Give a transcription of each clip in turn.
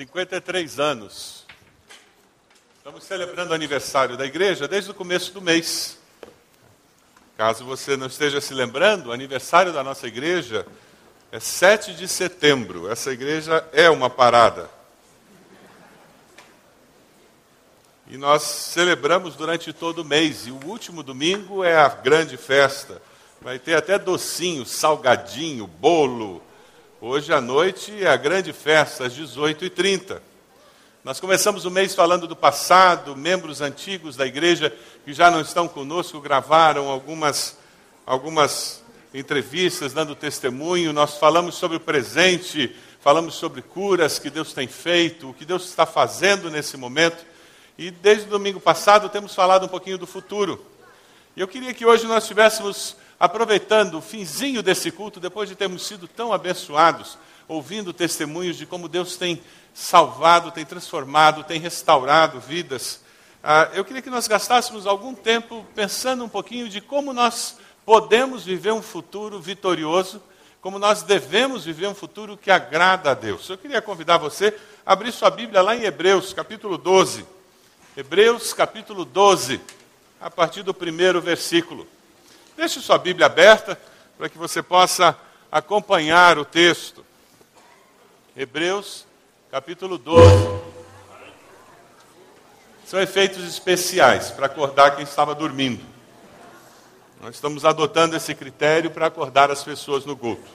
53 anos. Estamos celebrando o aniversário da igreja desde o começo do mês. Caso você não esteja se lembrando, o aniversário da nossa igreja é 7 de setembro. Essa igreja é uma parada. E nós celebramos durante todo o mês. E o último domingo é a grande festa. Vai ter até docinho, salgadinho, bolo, Hoje à noite é a grande festa, às 18h30. Nós começamos o mês falando do passado, membros antigos da igreja que já não estão conosco gravaram algumas, algumas entrevistas dando testemunho. Nós falamos sobre o presente, falamos sobre curas que Deus tem feito, o que Deus está fazendo nesse momento. E desde o domingo passado temos falado um pouquinho do futuro. E eu queria que hoje nós tivéssemos aproveitando o finzinho desse culto, depois de termos sido tão abençoados, ouvindo testemunhos de como Deus tem salvado, tem transformado, tem restaurado vidas, ah, eu queria que nós gastássemos algum tempo pensando um pouquinho de como nós podemos viver um futuro vitorioso, como nós devemos viver um futuro que agrada a Deus. Eu queria convidar você a abrir sua Bíblia lá em Hebreus, capítulo 12. Hebreus, capítulo 12, a partir do primeiro versículo. Deixe sua Bíblia aberta para que você possa acompanhar o texto. Hebreus, capítulo 12. São efeitos especiais para acordar quem estava dormindo. Nós estamos adotando esse critério para acordar as pessoas no culto.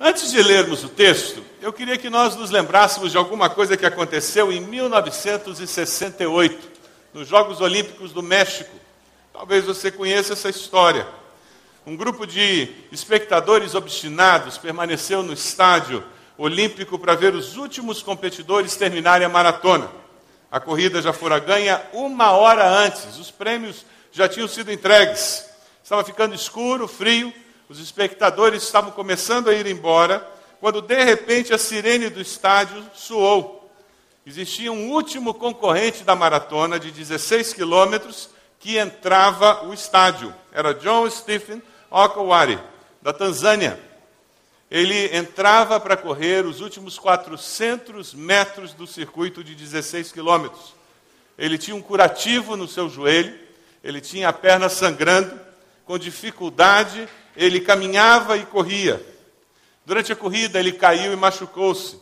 Antes de lermos o texto, eu queria que nós nos lembrássemos de alguma coisa que aconteceu em 1968, nos Jogos Olímpicos do México. Talvez você conheça essa história. Um grupo de espectadores obstinados permaneceu no estádio olímpico para ver os últimos competidores terminarem a maratona. A corrida já fora ganha uma hora antes, os prêmios já tinham sido entregues. Estava ficando escuro, frio, os espectadores estavam começando a ir embora, quando de repente a sirene do estádio soou. Existia um último concorrente da maratona de 16 quilômetros que entrava o estádio. Era John Stephen Okawari, da Tanzânia. Ele entrava para correr os últimos 400 metros do circuito de 16 quilômetros. Ele tinha um curativo no seu joelho, ele tinha a perna sangrando, com dificuldade ele caminhava e corria. Durante a corrida ele caiu e machucou-se,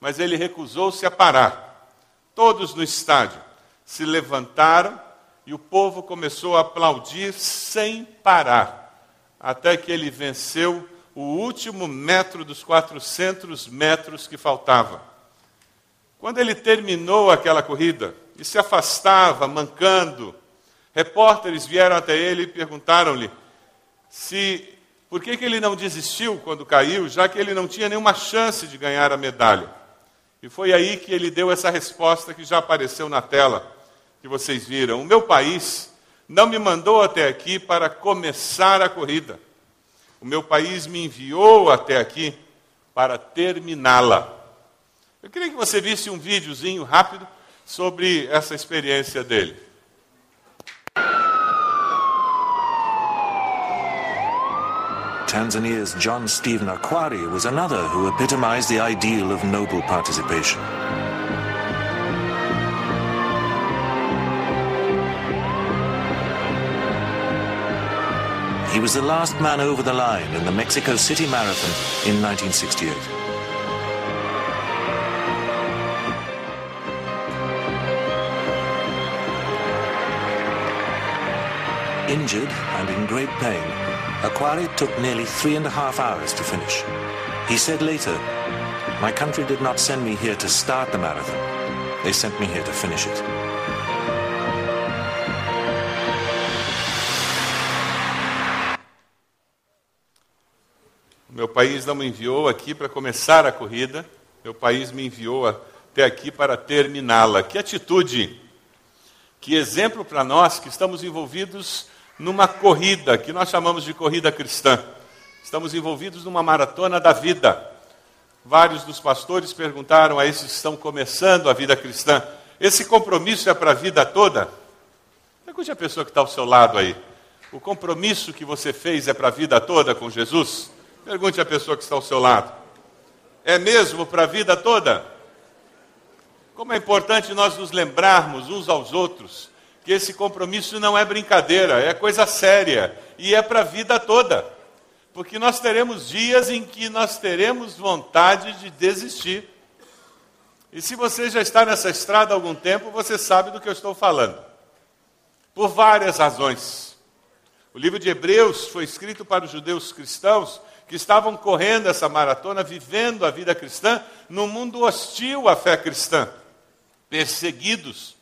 mas ele recusou-se a parar. Todos no estádio se levantaram e o povo começou a aplaudir sem parar, até que ele venceu o último metro dos 400 metros que faltava. Quando ele terminou aquela corrida e se afastava, mancando, repórteres vieram até ele e perguntaram-lhe se por que, que ele não desistiu quando caiu, já que ele não tinha nenhuma chance de ganhar a medalha. E foi aí que ele deu essa resposta que já apareceu na tela que vocês viram. O meu país não me mandou até aqui para começar a corrida. O meu país me enviou até aqui para terminá-la. Eu queria que você visse um videozinho rápido sobre essa experiência dele. Tanzania's John Stephen Akwari was another who epitomized the ideal of noble participation. Was the last man over the line in the Mexico City Marathon in 1968. Injured and in great pain, Aquari took nearly three and a half hours to finish. He said later, My country did not send me here to start the marathon. They sent me here to finish it. País não me enviou aqui para começar a corrida, meu país me enviou até aqui para terminá-la. Que atitude, que exemplo para nós que estamos envolvidos numa corrida, que nós chamamos de corrida cristã. Estamos envolvidos numa maratona da vida. Vários dos pastores perguntaram a esses que estão começando a vida cristã: esse compromisso é para a vida toda? Pergunte a pessoa que está ao seu lado aí. O compromisso que você fez é para a vida toda com Jesus? Pergunte à pessoa que está ao seu lado. É mesmo para a vida toda? Como é importante nós nos lembrarmos uns aos outros que esse compromisso não é brincadeira, é coisa séria e é para a vida toda. Porque nós teremos dias em que nós teremos vontade de desistir. E se você já está nessa estrada há algum tempo, você sabe do que eu estou falando. Por várias razões. O livro de Hebreus foi escrito para os judeus cristãos que estavam correndo essa maratona, vivendo a vida cristã, num mundo hostil à fé cristã, perseguidos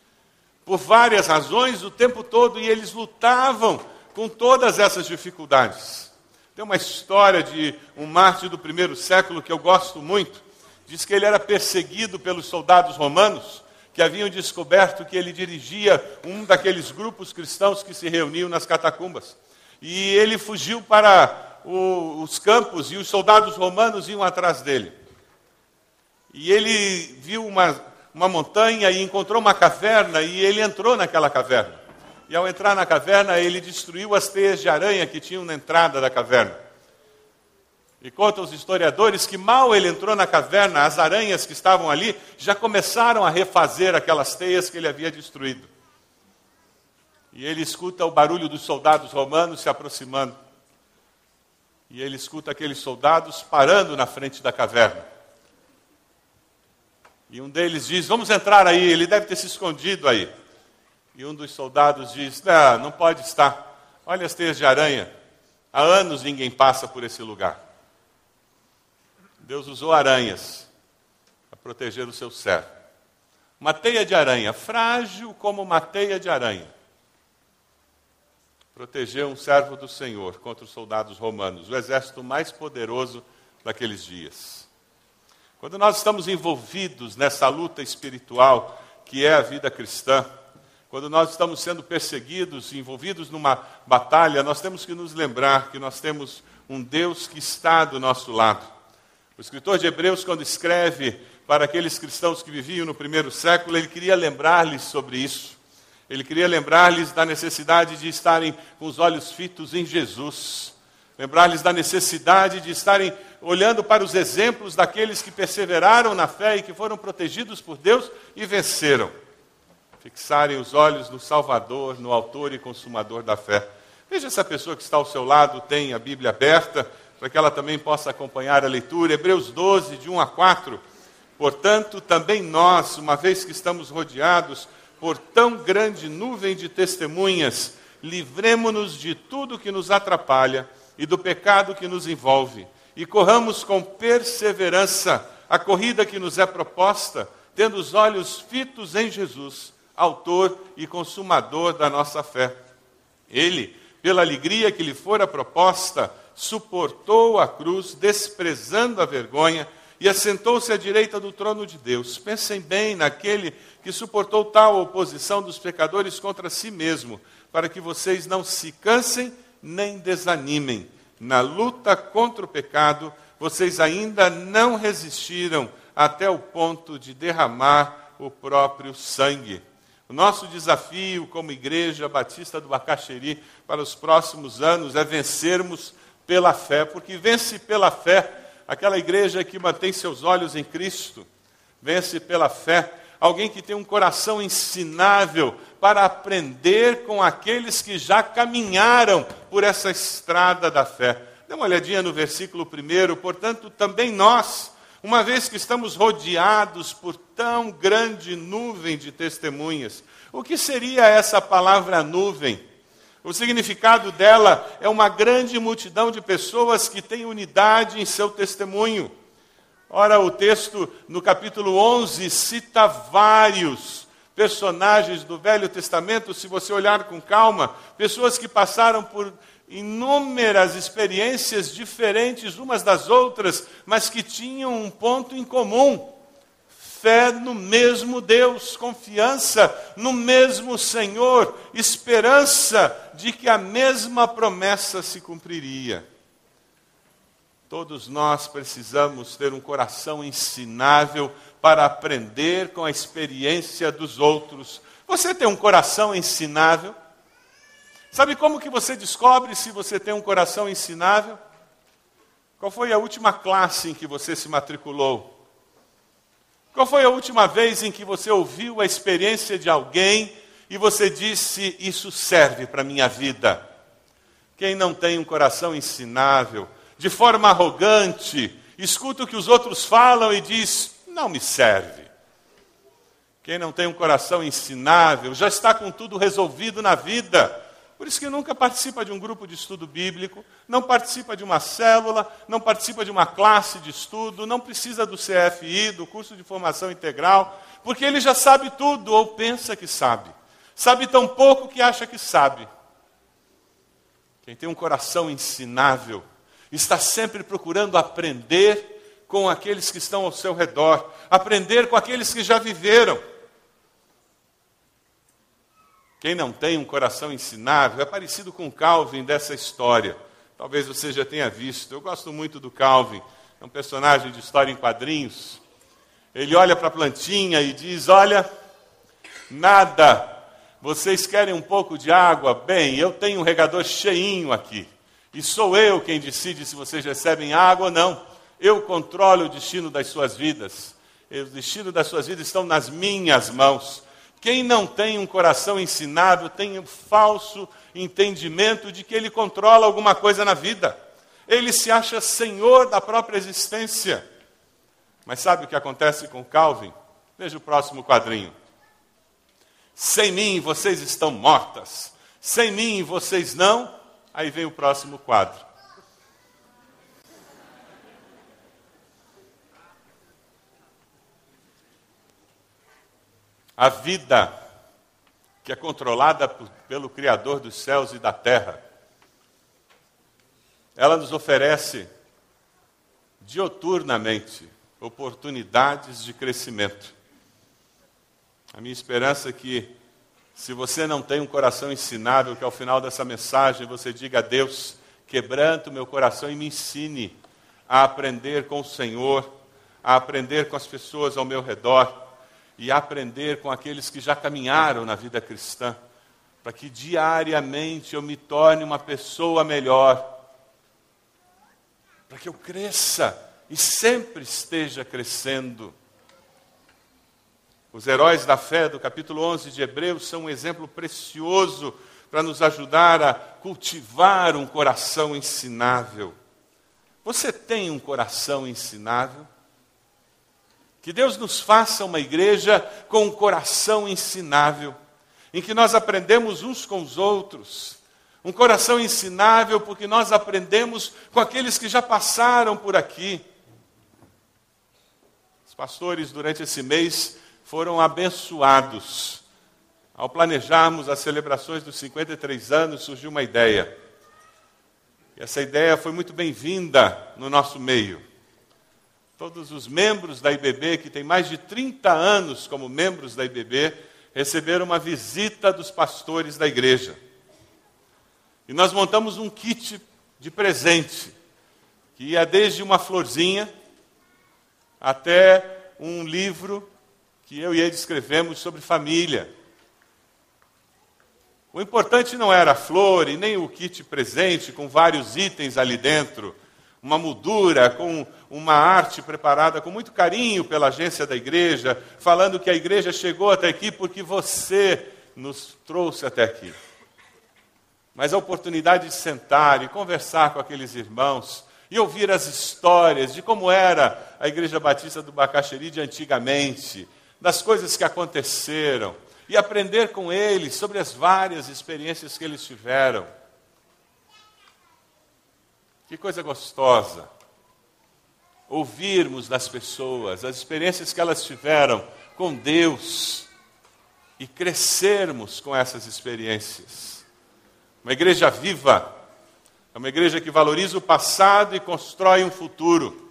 por várias razões o tempo todo, e eles lutavam com todas essas dificuldades. Tem uma história de um mártir do primeiro século que eu gosto muito. Diz que ele era perseguido pelos soldados romanos que haviam descoberto que ele dirigia um daqueles grupos cristãos que se reuniam nas catacumbas. E ele fugiu para o, os campos e os soldados romanos iam atrás dele. E ele viu uma, uma montanha e encontrou uma caverna e ele entrou naquela caverna. E ao entrar na caverna, ele destruiu as teias de aranha que tinham na entrada da caverna. E contam os historiadores que mal ele entrou na caverna, as aranhas que estavam ali já começaram a refazer aquelas teias que ele havia destruído. E ele escuta o barulho dos soldados romanos se aproximando. E ele escuta aqueles soldados parando na frente da caverna. E um deles diz: Vamos entrar aí, ele deve ter se escondido aí. E um dos soldados diz: Não, não pode estar. Olha as teias de aranha. Há anos ninguém passa por esse lugar. Deus usou aranhas para proteger o seu servo. Uma teia de aranha, frágil como uma teia de aranha protegeu um servo do Senhor contra os soldados romanos, o exército mais poderoso daqueles dias. Quando nós estamos envolvidos nessa luta espiritual que é a vida cristã, quando nós estamos sendo perseguidos, envolvidos numa batalha, nós temos que nos lembrar que nós temos um Deus que está do nosso lado. O escritor de Hebreus, quando escreve para aqueles cristãos que viviam no primeiro século, ele queria lembrar-lhes sobre isso. Ele queria lembrar-lhes da necessidade de estarem com os olhos fitos em Jesus. Lembrar-lhes da necessidade de estarem olhando para os exemplos daqueles que perseveraram na fé e que foram protegidos por Deus e venceram. Fixarem os olhos no Salvador, no Autor e Consumador da fé. Veja essa pessoa que está ao seu lado, tem a Bíblia aberta, para que ela também possa acompanhar a leitura. Hebreus 12, de 1 a 4. Portanto, também nós, uma vez que estamos rodeados por tão grande nuvem de testemunhas, livremo-nos de tudo que nos atrapalha e do pecado que nos envolve, e corramos com perseverança a corrida que nos é proposta, tendo os olhos fitos em Jesus, Autor e Consumador da nossa fé. Ele, pela alegria que lhe fora proposta, suportou a cruz, desprezando a vergonha, e assentou-se à direita do trono de Deus. Pensem bem naquele que suportou tal oposição dos pecadores contra si mesmo, para que vocês não se cansem nem desanimem. Na luta contra o pecado, vocês ainda não resistiram até o ponto de derramar o próprio sangue. O nosso desafio como Igreja Batista do Bacaxeri para os próximos anos é vencermos pela fé, porque vence pela fé aquela igreja que mantém seus olhos em Cristo, vence pela fé, alguém que tem um coração ensinável para aprender com aqueles que já caminharam por essa estrada da fé. Dê uma olhadinha no versículo primeiro, portanto, também nós, uma vez que estamos rodeados por tão grande nuvem de testemunhas, o que seria essa palavra nuvem? O significado dela é uma grande multidão de pessoas que têm unidade em seu testemunho. Ora, o texto no capítulo 11 cita vários personagens do Velho Testamento, se você olhar com calma, pessoas que passaram por inúmeras experiências diferentes umas das outras, mas que tinham um ponto em comum fé no mesmo Deus, confiança no mesmo Senhor, esperança de que a mesma promessa se cumpriria. Todos nós precisamos ter um coração ensinável para aprender com a experiência dos outros. Você tem um coração ensinável? Sabe como que você descobre se você tem um coração ensinável? Qual foi a última classe em que você se matriculou? Qual foi a última vez em que você ouviu a experiência de alguém e você disse: Isso serve para a minha vida? Quem não tem um coração ensinável, de forma arrogante, escuta o que os outros falam e diz: Não me serve. Quem não tem um coração ensinável já está com tudo resolvido na vida. Por isso que nunca participa de um grupo de estudo bíblico, não participa de uma célula, não participa de uma classe de estudo, não precisa do CFI, do curso de formação integral, porque ele já sabe tudo ou pensa que sabe. Sabe tão pouco que acha que sabe. Quem tem um coração ensinável está sempre procurando aprender com aqueles que estão ao seu redor, aprender com aqueles que já viveram. Quem não tem um coração ensinável é parecido com Calvin dessa história. Talvez você já tenha visto. Eu gosto muito do Calvin, é um personagem de história em quadrinhos. Ele olha para a plantinha e diz: Olha, nada. Vocês querem um pouco de água? Bem, eu tenho um regador cheinho aqui. E sou eu quem decide se vocês recebem água ou não. Eu controlo o destino das suas vidas. O destino das suas vidas estão nas minhas mãos. Quem não tem um coração ensinável tem um falso entendimento de que ele controla alguma coisa na vida. Ele se acha senhor da própria existência. Mas sabe o que acontece com Calvin? Veja o próximo quadrinho. Sem mim vocês estão mortas. Sem mim vocês não. Aí vem o próximo quadro. A vida que é controlada pelo Criador dos céus e da terra, ela nos oferece dioturnamente oportunidades de crescimento. A minha esperança é que, se você não tem um coração ensinável, que ao final dessa mensagem você diga a Deus: quebranta o meu coração e me ensine a aprender com o Senhor, a aprender com as pessoas ao meu redor e aprender com aqueles que já caminharam na vida cristã, para que diariamente eu me torne uma pessoa melhor, para que eu cresça e sempre esteja crescendo. Os heróis da fé do capítulo 11 de Hebreus são um exemplo precioso para nos ajudar a cultivar um coração ensinável. Você tem um coração ensinável? Que Deus nos faça uma igreja com um coração ensinável, em que nós aprendemos uns com os outros. Um coração ensinável, porque nós aprendemos com aqueles que já passaram por aqui. Os pastores, durante esse mês, foram abençoados. Ao planejarmos as celebrações dos 53 anos, surgiu uma ideia. E essa ideia foi muito bem-vinda no nosso meio. Todos os membros da IBB, que tem mais de 30 anos como membros da IBB, receberam uma visita dos pastores da igreja. E nós montamos um kit de presente, que ia desde uma florzinha até um livro que eu e ele escrevemos sobre família. O importante não era a flor e nem o kit presente com vários itens ali dentro uma moldura, com uma arte preparada com muito carinho pela agência da igreja, falando que a igreja chegou até aqui porque você nos trouxe até aqui. Mas a oportunidade de sentar e conversar com aqueles irmãos e ouvir as histórias de como era a Igreja Batista do Bacaxeri de antigamente, das coisas que aconteceram, e aprender com eles sobre as várias experiências que eles tiveram que coisa gostosa ouvirmos das pessoas as experiências que elas tiveram com Deus e crescermos com essas experiências. Uma igreja viva é uma igreja que valoriza o passado e constrói um futuro.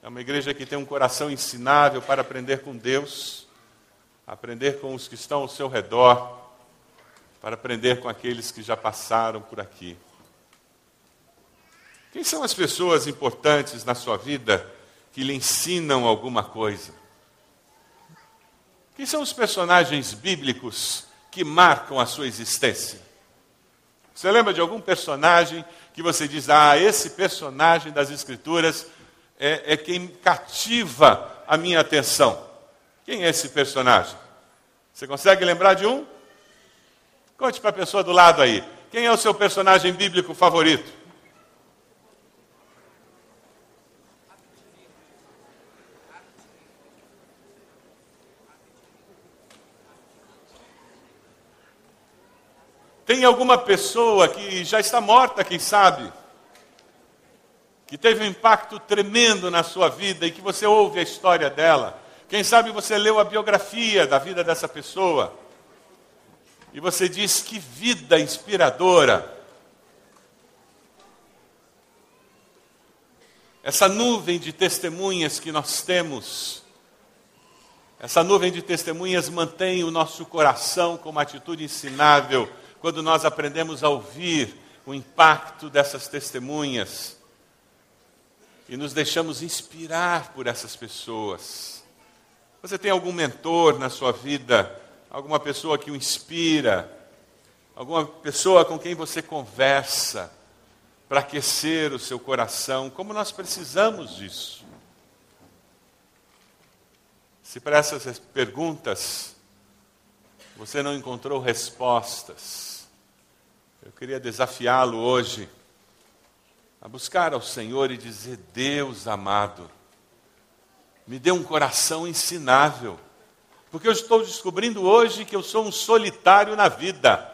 É uma igreja que tem um coração ensinável para aprender com Deus, aprender com os que estão ao seu redor, para aprender com aqueles que já passaram por aqui. Quem são as pessoas importantes na sua vida que lhe ensinam alguma coisa? Quem são os personagens bíblicos que marcam a sua existência? Você lembra de algum personagem que você diz, ah, esse personagem das Escrituras é, é quem cativa a minha atenção? Quem é esse personagem? Você consegue lembrar de um? Conte para a pessoa do lado aí. Quem é o seu personagem bíblico favorito? Tem alguma pessoa que já está morta, quem sabe, que teve um impacto tremendo na sua vida e que você ouve a história dela. Quem sabe você leu a biografia da vida dessa pessoa e você diz que vida inspiradora. Essa nuvem de testemunhas que nós temos, essa nuvem de testemunhas mantém o nosso coração com uma atitude ensinável quando nós aprendemos a ouvir o impacto dessas testemunhas e nos deixamos inspirar por essas pessoas. Você tem algum mentor na sua vida, alguma pessoa que o inspira, alguma pessoa com quem você conversa para aquecer o seu coração? Como nós precisamos disso? Se para essas perguntas você não encontrou respostas, eu queria desafiá-lo hoje a buscar ao Senhor e dizer: Deus amado, me dê um coração ensinável, porque eu estou descobrindo hoje que eu sou um solitário na vida.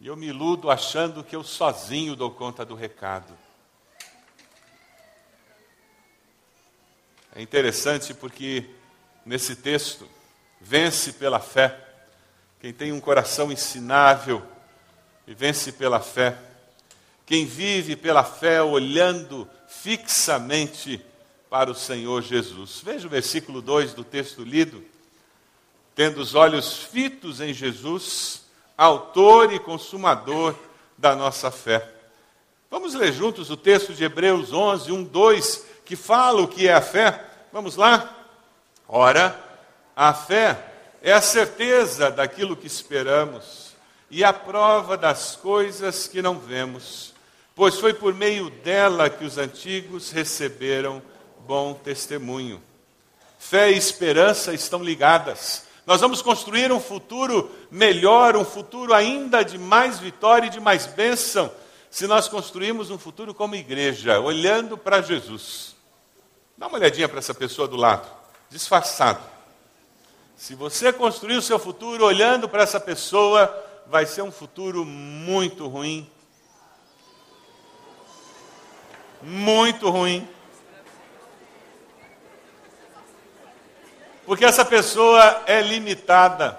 E eu me iludo achando que eu sozinho dou conta do recado. É interessante porque nesse texto, vence pela fé. Quem tem um coração ensinável, e vence pela fé. Quem vive pela fé olhando fixamente para o Senhor Jesus. Veja o versículo 2 do texto lido. Tendo os olhos fitos em Jesus, autor e consumador da nossa fé. Vamos ler juntos o texto de Hebreus 11, 1, 2, que fala o que é a fé. Vamos lá? Ora, a fé é a certeza daquilo que esperamos e a prova das coisas que não vemos, pois foi por meio dela que os antigos receberam bom testemunho. Fé e esperança estão ligadas. Nós vamos construir um futuro melhor, um futuro ainda de mais vitória e de mais bênção, se nós construirmos um futuro como igreja, olhando para Jesus. Dá uma olhadinha para essa pessoa do lado, disfarçado. Se você construir o seu futuro olhando para essa pessoa, vai ser um futuro muito ruim. Muito ruim. Porque essa pessoa é limitada.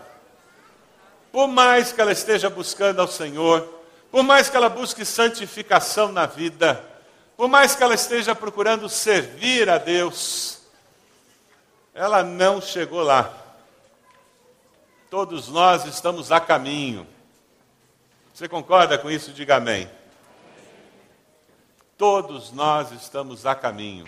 Por mais que ela esteja buscando ao Senhor, por mais que ela busque santificação na vida, por mais que ela esteja procurando servir a Deus, ela não chegou lá. Todos nós estamos a caminho. Você concorda com isso? Diga amém. Todos nós estamos a caminho.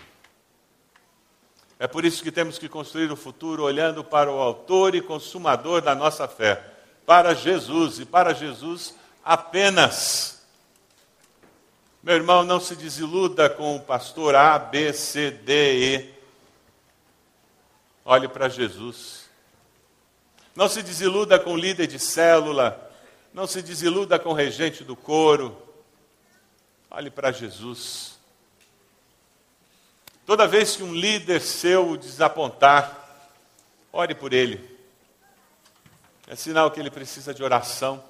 É por isso que temos que construir o futuro olhando para o Autor e Consumador da nossa fé, para Jesus e para Jesus apenas. Meu irmão, não se desiluda com o pastor A, B, C, D, E. Olhe para Jesus. Não se desiluda com o líder de célula, não se desiluda com o regente do coro. Olhe para Jesus. Toda vez que um líder seu o desapontar, ore por ele. É sinal que ele precisa de oração.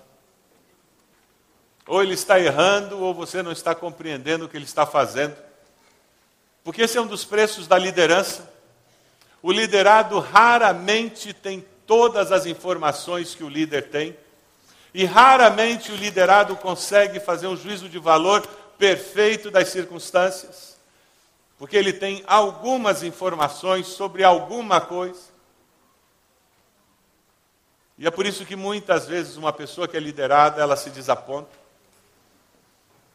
Ou ele está errando, ou você não está compreendendo o que ele está fazendo. Porque esse é um dos preços da liderança. O liderado raramente tem todas as informações que o líder tem. E raramente o liderado consegue fazer um juízo de valor perfeito das circunstâncias, porque ele tem algumas informações sobre alguma coisa. E é por isso que muitas vezes uma pessoa que é liderada, ela se desaponta,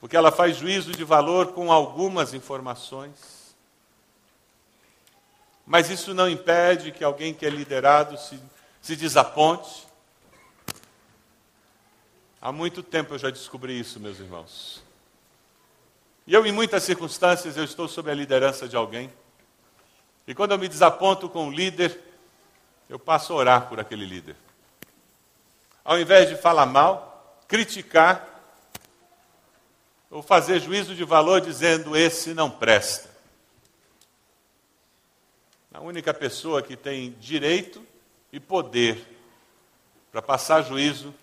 porque ela faz juízo de valor com algumas informações. Mas isso não impede que alguém que é liderado se, se desaponte, Há muito tempo eu já descobri isso, meus irmãos. E eu, em muitas circunstâncias, eu estou sob a liderança de alguém. E quando eu me desaponto com o líder, eu passo a orar por aquele líder. Ao invés de falar mal, criticar, ou fazer juízo de valor dizendo esse não presta. A única pessoa que tem direito e poder para passar juízo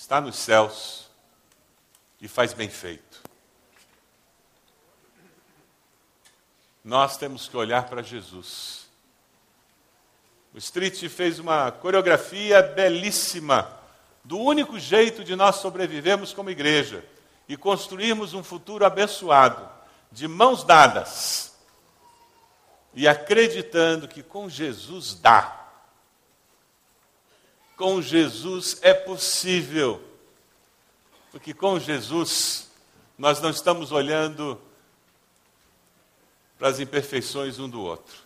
está nos céus e faz bem feito. Nós temos que olhar para Jesus. O Street fez uma coreografia belíssima do único jeito de nós sobrevivermos como igreja e construirmos um futuro abençoado, de mãos dadas e acreditando que com Jesus dá. Com Jesus é possível. Porque com Jesus nós não estamos olhando para as imperfeições um do outro.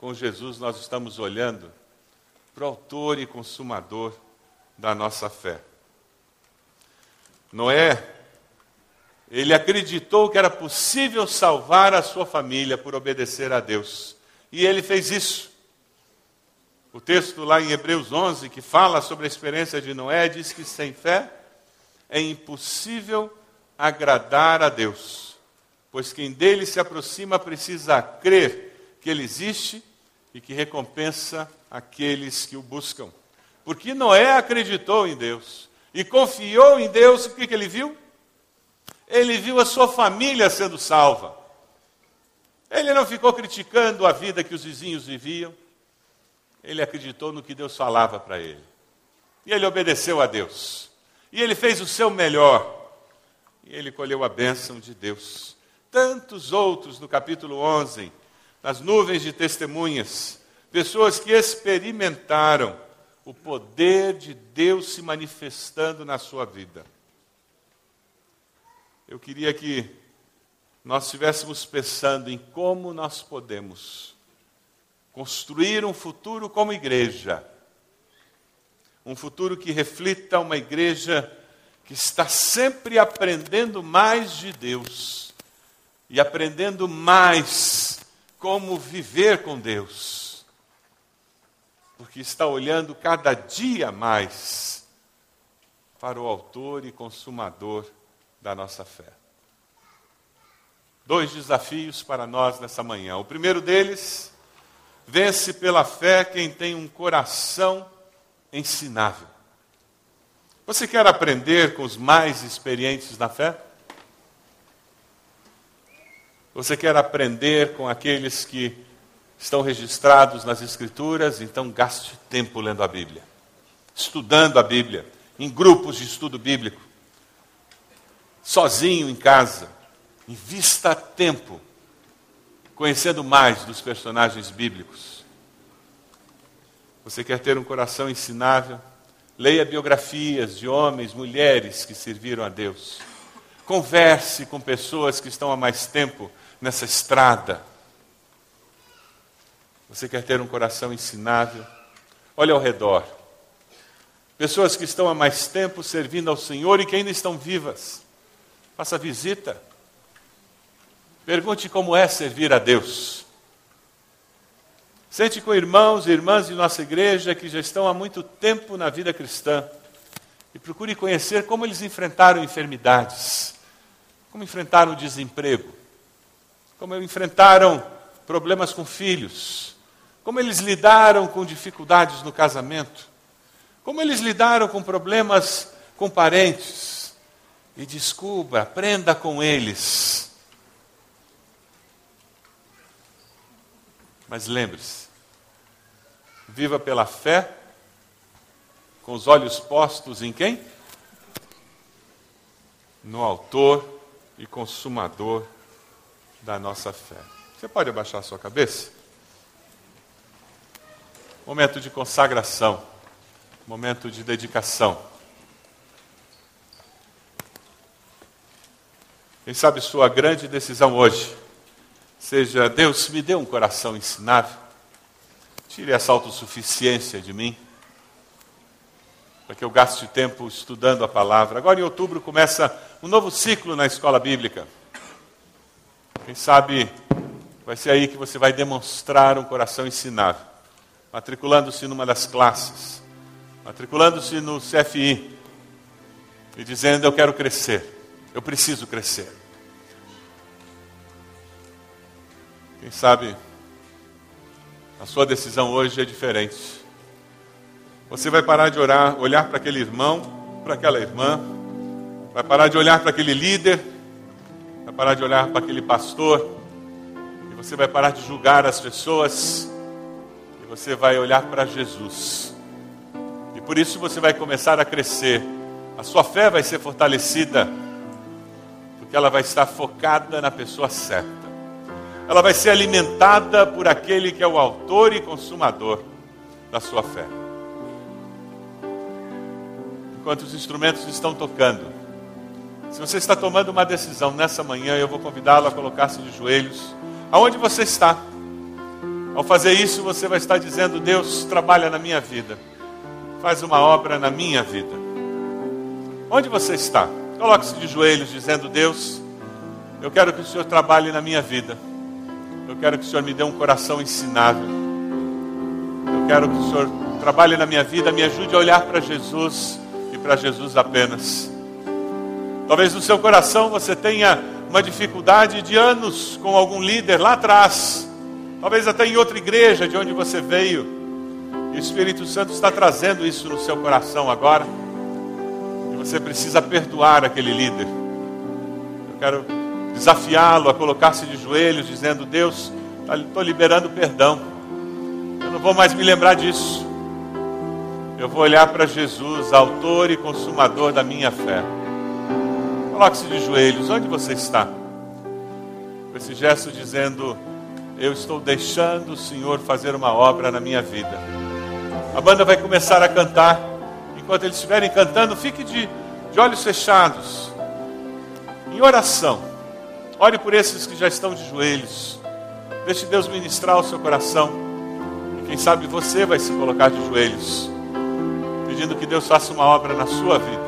Com Jesus nós estamos olhando para o autor e consumador da nossa fé. Noé, ele acreditou que era possível salvar a sua família por obedecer a Deus. E ele fez isso. O texto lá em Hebreus 11, que fala sobre a experiência de Noé, diz que sem fé é impossível agradar a Deus, pois quem dele se aproxima precisa crer que ele existe e que recompensa aqueles que o buscam. Porque Noé acreditou em Deus e confiou em Deus, o que, que ele viu? Ele viu a sua família sendo salva. Ele não ficou criticando a vida que os vizinhos viviam. Ele acreditou no que Deus falava para ele. E ele obedeceu a Deus. E ele fez o seu melhor. E ele colheu a bênção de Deus. Tantos outros no capítulo 11, nas nuvens de testemunhas, pessoas que experimentaram o poder de Deus se manifestando na sua vida. Eu queria que nós estivéssemos pensando em como nós podemos construir um futuro como igreja. Um futuro que reflita uma igreja que está sempre aprendendo mais de Deus e aprendendo mais como viver com Deus porque está olhando cada dia mais para o Autor e Consumador da nossa fé. Dois desafios para nós nessa manhã. O primeiro deles, vence pela fé quem tem um coração ensinável. Você quer aprender com os mais experientes na fé? Você quer aprender com aqueles que estão registrados nas Escrituras, então gaste tempo lendo a Bíblia, estudando a Bíblia, em grupos de estudo bíblico, sozinho em casa. Invista tempo conhecendo mais dos personagens bíblicos. Você quer ter um coração ensinável? Leia biografias de homens, mulheres que serviram a Deus. Converse com pessoas que estão há mais tempo nessa estrada você quer ter um coração ensinável? Olha ao redor. Pessoas que estão há mais tempo servindo ao Senhor e que ainda estão vivas. Faça visita. Pergunte como é servir a Deus. Sente com irmãos e irmãs de nossa igreja que já estão há muito tempo na vida cristã e procure conhecer como eles enfrentaram enfermidades, como enfrentaram desemprego, como enfrentaram problemas com filhos, como eles lidaram com dificuldades no casamento, como eles lidaram com problemas com parentes. E descubra, aprenda com eles. Mas lembre-se, viva pela fé, com os olhos postos em quem? No Autor e Consumador da nossa fé. Você pode abaixar a sua cabeça? Momento de consagração, momento de dedicação. Quem sabe sua grande decisão hoje seja: Deus, me dê um coração ensinável, tire essa autossuficiência de mim, para que eu gaste tempo estudando a palavra. Agora em outubro começa um novo ciclo na escola bíblica. Quem sabe vai ser aí que você vai demonstrar um coração ensinável, matriculando-se numa das classes, matriculando-se no CFI e dizendo: Eu quero crescer, eu preciso crescer. Quem sabe a sua decisão hoje é diferente. Você vai parar de orar, olhar para aquele irmão, para aquela irmã, vai parar de olhar para aquele líder, vai parar de olhar para aquele pastor, e você vai parar de julgar as pessoas, e você vai olhar para Jesus. E por isso você vai começar a crescer. A sua fé vai ser fortalecida, porque ela vai estar focada na pessoa certa ela vai ser alimentada por aquele que é o autor e consumador da sua fé. Enquanto os instrumentos estão tocando, se você está tomando uma decisão nessa manhã, eu vou convidá-lo a colocar-se de joelhos. Aonde você está? Ao fazer isso, você vai estar dizendo: Deus, trabalha na minha vida, faz uma obra na minha vida. Onde você está? Coloque-se de joelhos, dizendo: Deus, eu quero que o Senhor trabalhe na minha vida. Eu quero que o Senhor me dê um coração ensinável. Eu quero que o Senhor trabalhe na minha vida, me ajude a olhar para Jesus e para Jesus apenas. Talvez no seu coração você tenha uma dificuldade de anos com algum líder lá atrás, talvez até em outra igreja de onde você veio. E o Espírito Santo está trazendo isso no seu coração agora. E você precisa perdoar aquele líder. Eu quero desafiá-lo a colocar-se de joelhos, dizendo: Deus, estou liberando perdão. Eu não vou mais me lembrar disso. Eu vou olhar para Jesus, autor e consumador da minha fé. Coloque-se de joelhos, onde você está? Com esse gesto dizendo: Eu estou deixando o Senhor fazer uma obra na minha vida. A banda vai começar a cantar. Enquanto eles estiverem cantando, fique de, de olhos fechados, em oração. Ore por esses que já estão de joelhos. Deixe Deus ministrar o seu coração. E quem sabe você vai se colocar de joelhos, pedindo que Deus faça uma obra na sua vida.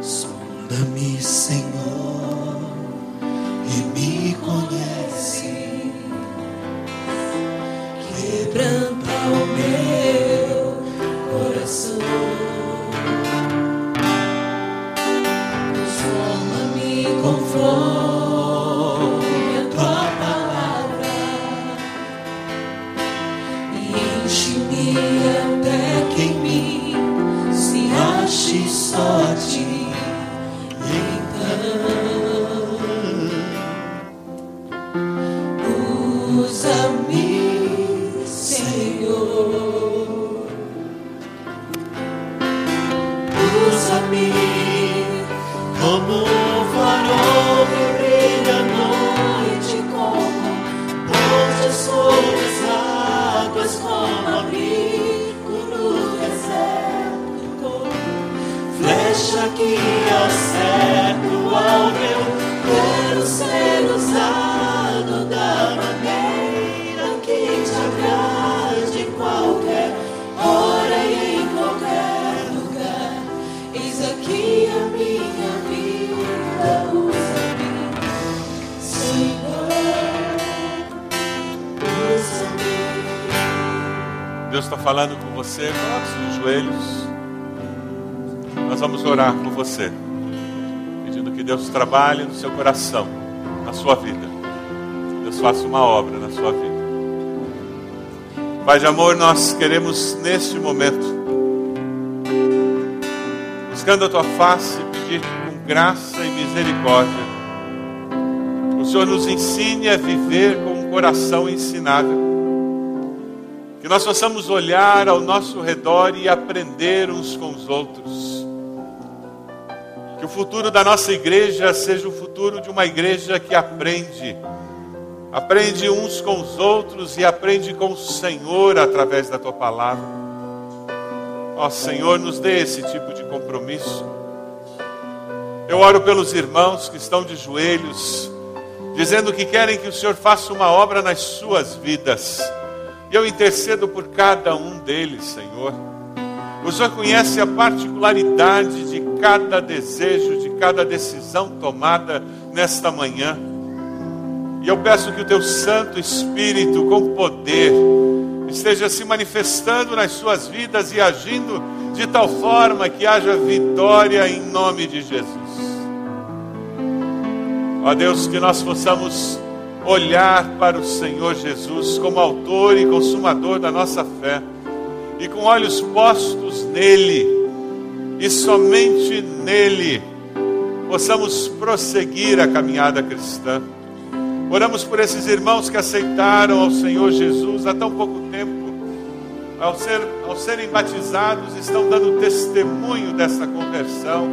Sonda-me, Senhor, e me conhece. Quebranta o meu 원 trabalhe no seu coração, na sua vida. Deus faça uma obra na sua vida. Pai de amor, nós queremos neste momento, buscando a tua face, pedir com graça e misericórdia, o Senhor nos ensine a viver com um coração ensinável. Que nós possamos olhar ao nosso redor e aprender uns com os outros. Que o futuro da nossa igreja seja o futuro de uma igreja que aprende. Aprende uns com os outros e aprende com o Senhor através da tua palavra. Ó Senhor, nos dê esse tipo de compromisso. Eu oro pelos irmãos que estão de joelhos, dizendo que querem que o Senhor faça uma obra nas suas vidas. E eu intercedo por cada um deles, Senhor. O Senhor conhece a particularidade de cada desejo, de cada decisão tomada nesta manhã. E eu peço que o teu Santo Espírito, com poder, esteja se manifestando nas suas vidas e agindo de tal forma que haja vitória em nome de Jesus. Ó Deus, que nós possamos olhar para o Senhor Jesus como autor e consumador da nossa fé e com olhos postos nele e somente nele possamos prosseguir a caminhada cristã. Oramos por esses irmãos que aceitaram ao Senhor Jesus há tão pouco tempo, ao, ser, ao serem batizados, estão dando testemunho dessa conversão.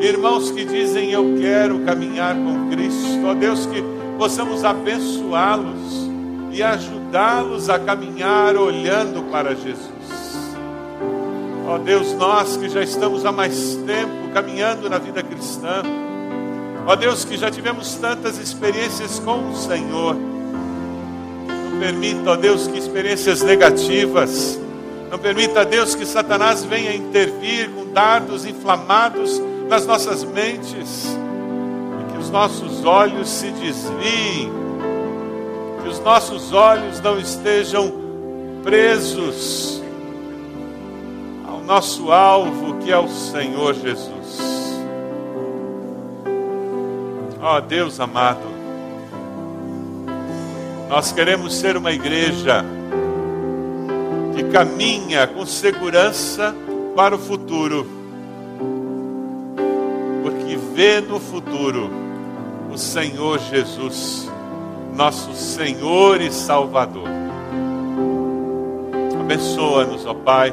Irmãos que dizem: Eu quero caminhar com Cristo. Ó Deus, que possamos abençoá-los e ajudá-los a caminhar olhando para Jesus. Ó Deus, nós que já estamos há mais tempo caminhando na vida cristã, Ó Deus, que já tivemos tantas experiências com o Senhor. Não permita, ó Deus, que experiências negativas, não permita, Deus, que Satanás venha intervir com dardos inflamados nas nossas mentes, e que os nossos olhos se desviem, que os nossos olhos não estejam presos nosso alvo, que é o Senhor Jesus. Ó oh, Deus amado, nós queremos ser uma igreja que caminha com segurança para o futuro, porque vê no futuro o Senhor Jesus, nosso Senhor e Salvador. Abençoa-nos, ó Pai,